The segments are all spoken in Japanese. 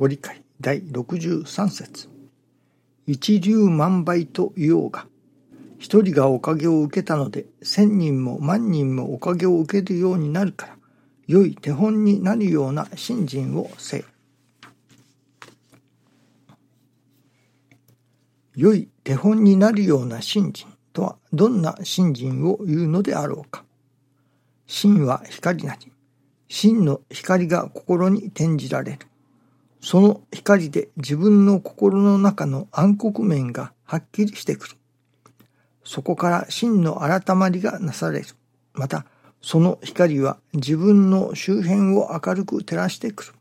ご理解第63節一粒万倍と言おうが、一人がおかげを受けたので、千人も万人もおかげを受けるようになるから、良い手本になるような信心をせよ。良い手本になるような信心とはどんな信心を言うのであろうか。真は光なり、真の光が心に転じられる。その光で自分の心の中の暗黒面がはっきりしてくる。そこから真の改まりがなされる。また、その光は自分の周辺を明るく照らしてくる。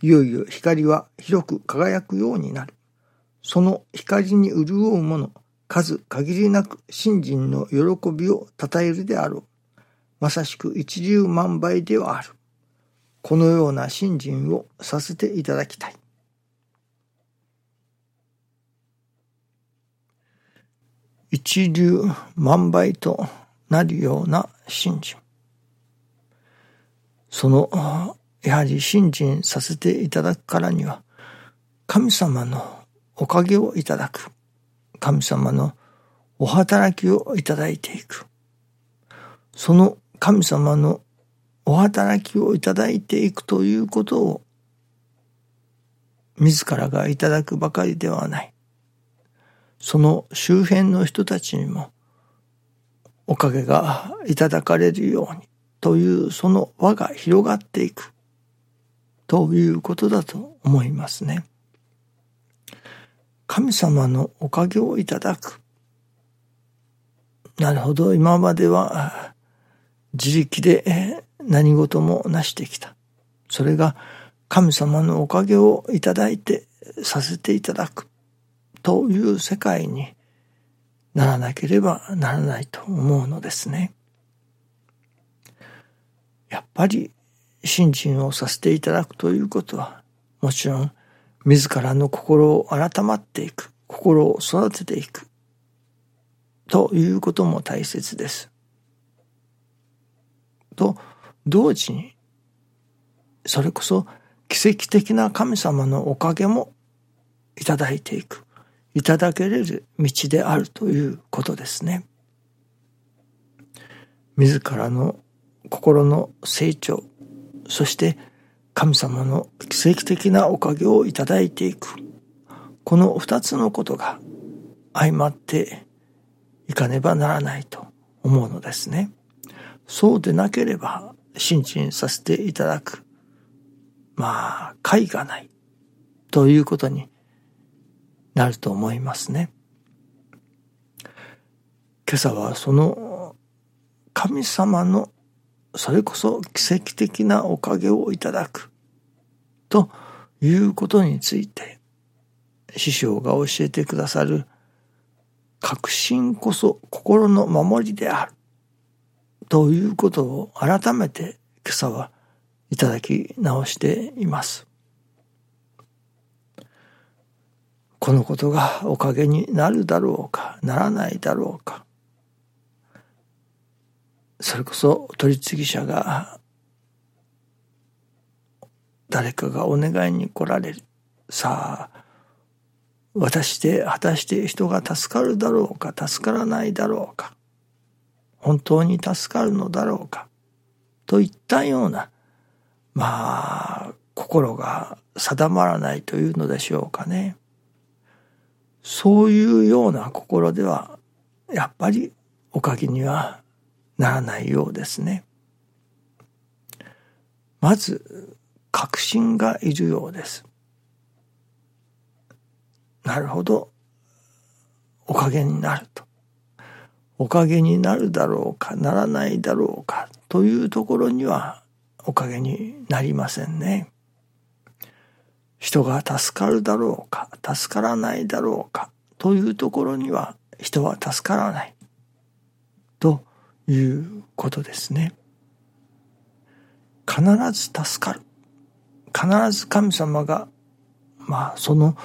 いよいよ光は広く輝くようになる。その光に潤う者、数限りなく信心の喜びを称えるであろう。まさしく一粒万倍ではある。このような信心をさせていただきたい。一流万倍となるような信心。その、やはり信心させていただくからには、神様のおかげをいただく。神様のお働きをいただいていく。その神様のお働きをいただいていくということを自らがいただくばかりではない。その周辺の人たちにもおかげがいただかれるようにというその輪が広がっていくということだと思いますね。神様のおかげをいただく。なるほど、今までは自力で何事も成してきた。それが神様のおかげをいただいてさせていただくという世界にならなければならないと思うのですね。やっぱり信心をさせていただくということはもちろん自らの心を改まっていく心を育てていくということも大切です。と同時にそれこそ奇跡的な神様のおかげもいただいていくいただけれる道であるということですね。自らの心の成長そして神様の奇跡的なおかげをいただいていくこの二つのことが相まっていかねばならないと思うのですね。そうでなければ、信心させていただく、まあ、解がない、ということになると思いますね。今朝はその神様のそれこそ奇跡的なおかげをいただく。ということについて師匠が教えてくださる確信こそ心の守りである。ということを改めて今朝はいただき直しています。このことがおかげになるだろうかならないだろうか。それこそ取次者が誰かがお願いに来られる。さあ渡して果たして人が助かるだろうか助からないだろうか。本当に助かるのだろうか？といったようなまあ心が定まらないというのでしょうかね。そういうような心ではやっぱりおかげにはならないようですね。まず確信がいるようです。なるほど。おかげになると。おかげになるだろうかならないだろうかというところにはおかげになりませんね。人が助かるだろうか助からないだろうかというところには人は助からないということですね。必ず助かる。必ず神様がまあその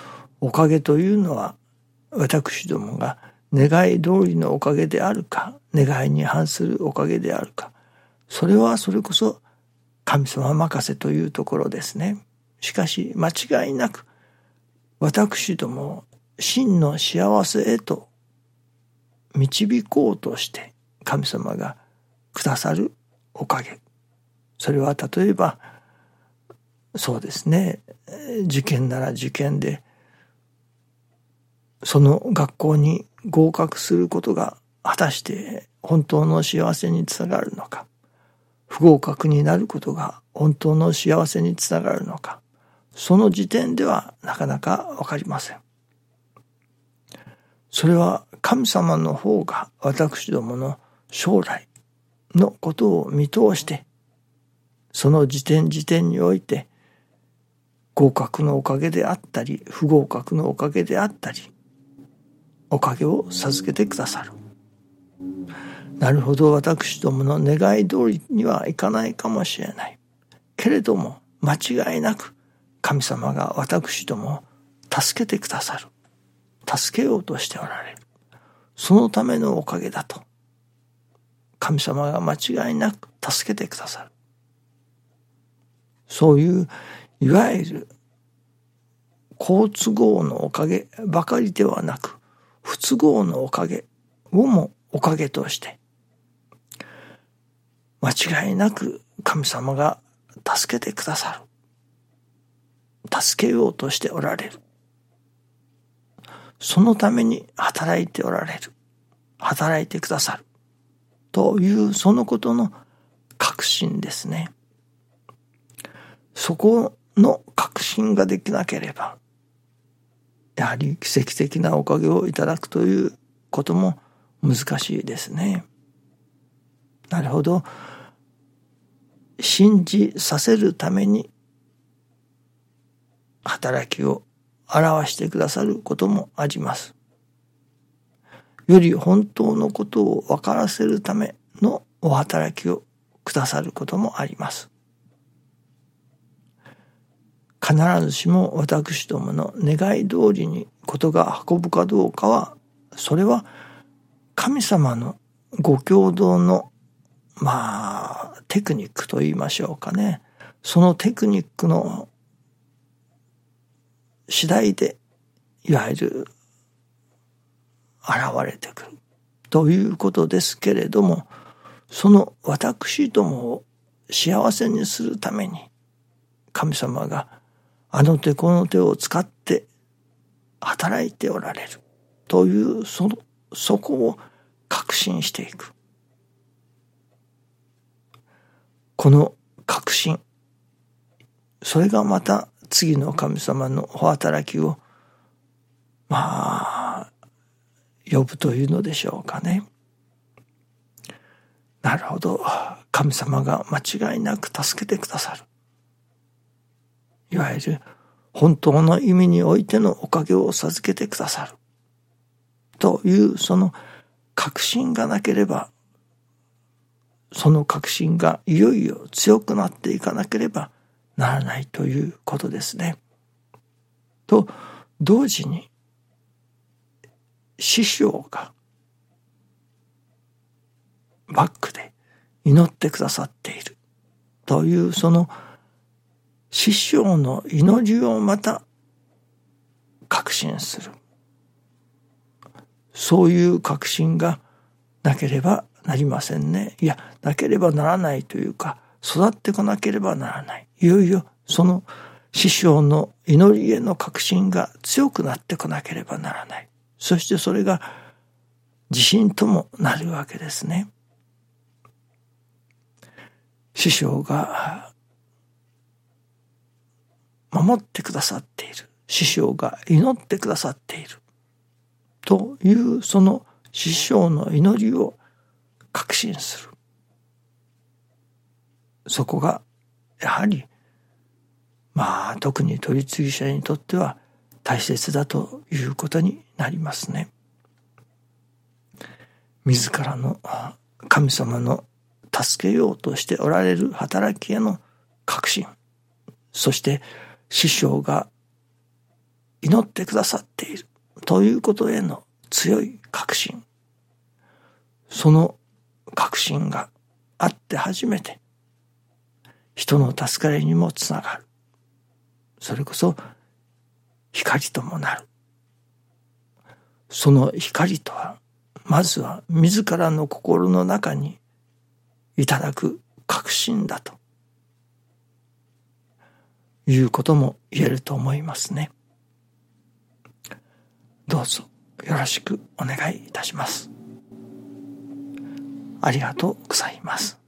おかげというのは私どもが願い通りのおかげであるか願いに反するおかげであるか。それはそれこそ神様任せというところですね。しかし間違いなく私ども真の幸せへと導こうとして神様がくださるおかげ。それは例えばそうですね。受験なら受験でその学校に合格することが果たして本当の幸せにつながるのか不合格になることが本当の幸せにつながるのかその時点ではなかなかわかりません。それは神様の方が私どもの将来のことを見通してその時点時点において合格のおかげであったり不合格のおかげであったりおかげを授けてくださる。なるほど私どもの願い通りにはいかないかもしれない。けれども間違いなく神様が私どもを助けてくださる。助けようとしておられる。そのためのおかげだと。神様が間違いなく助けてくださる。そういういわゆる好都合のおかげばかりではなく不都合のおかげをもおかげとして間違いなく神様が助けてくださる。助けようとしておられる。そのために働いておられる。働いてくださる。というそのことの確信ですね。そこの確信ができなければやはり奇跡的なおかげをいただくということも難しいですね。なるほど。信じさせるために働きを表してくださることもあります。より本当のことを分からせるためのお働きをくださることもあります。必ずしも私どもの願い通りにことが運ぶかどうかは、それは神様のご共同の、まあ、テクニックと言いましょうかね。そのテクニックの次第で、いわゆる、現れてくる。ということですけれども、その私どもを幸せにするために、神様があの手この手を使って働いておられるというそのそこを確信していくこの確信それがまた次の神様のお働きをまあ呼ぶというのでしょうかね。なるほど神様が間違いなく助けてくださる。いわゆる本当の意味においてのおかげを授けてくださる。というその確信がなければ、その確信がいよいよ強くなっていかなければならないということですね。と同時に師匠がバックで祈ってくださっているというその師匠の祈りをまた確信する。そういう確信がなければなりませんね。いや、なければならないというか、育ってこなければならない。いよいよその師匠の祈りへの確信が強くなってこなければならない。そしてそれが自信ともなるわけですね。師匠が守ってくださっている。師匠が祈ってくださっている。というその師匠の祈りを確信する。そこがやはりまあ特に取り次ぎ者にとっては大切だということになりますね。自らの神様の助けようとしておられる働きへの確信。そして師匠が祈ってくださっている。ということへの強い確信。その確信があって初めて人の助かりにもつながる。それこそ光ともなる。その光とは、まずは自らの心の中にいただく確信だと。いうことも言えると思いますね。どうぞよろしくお願いいたします。ありがとうございます。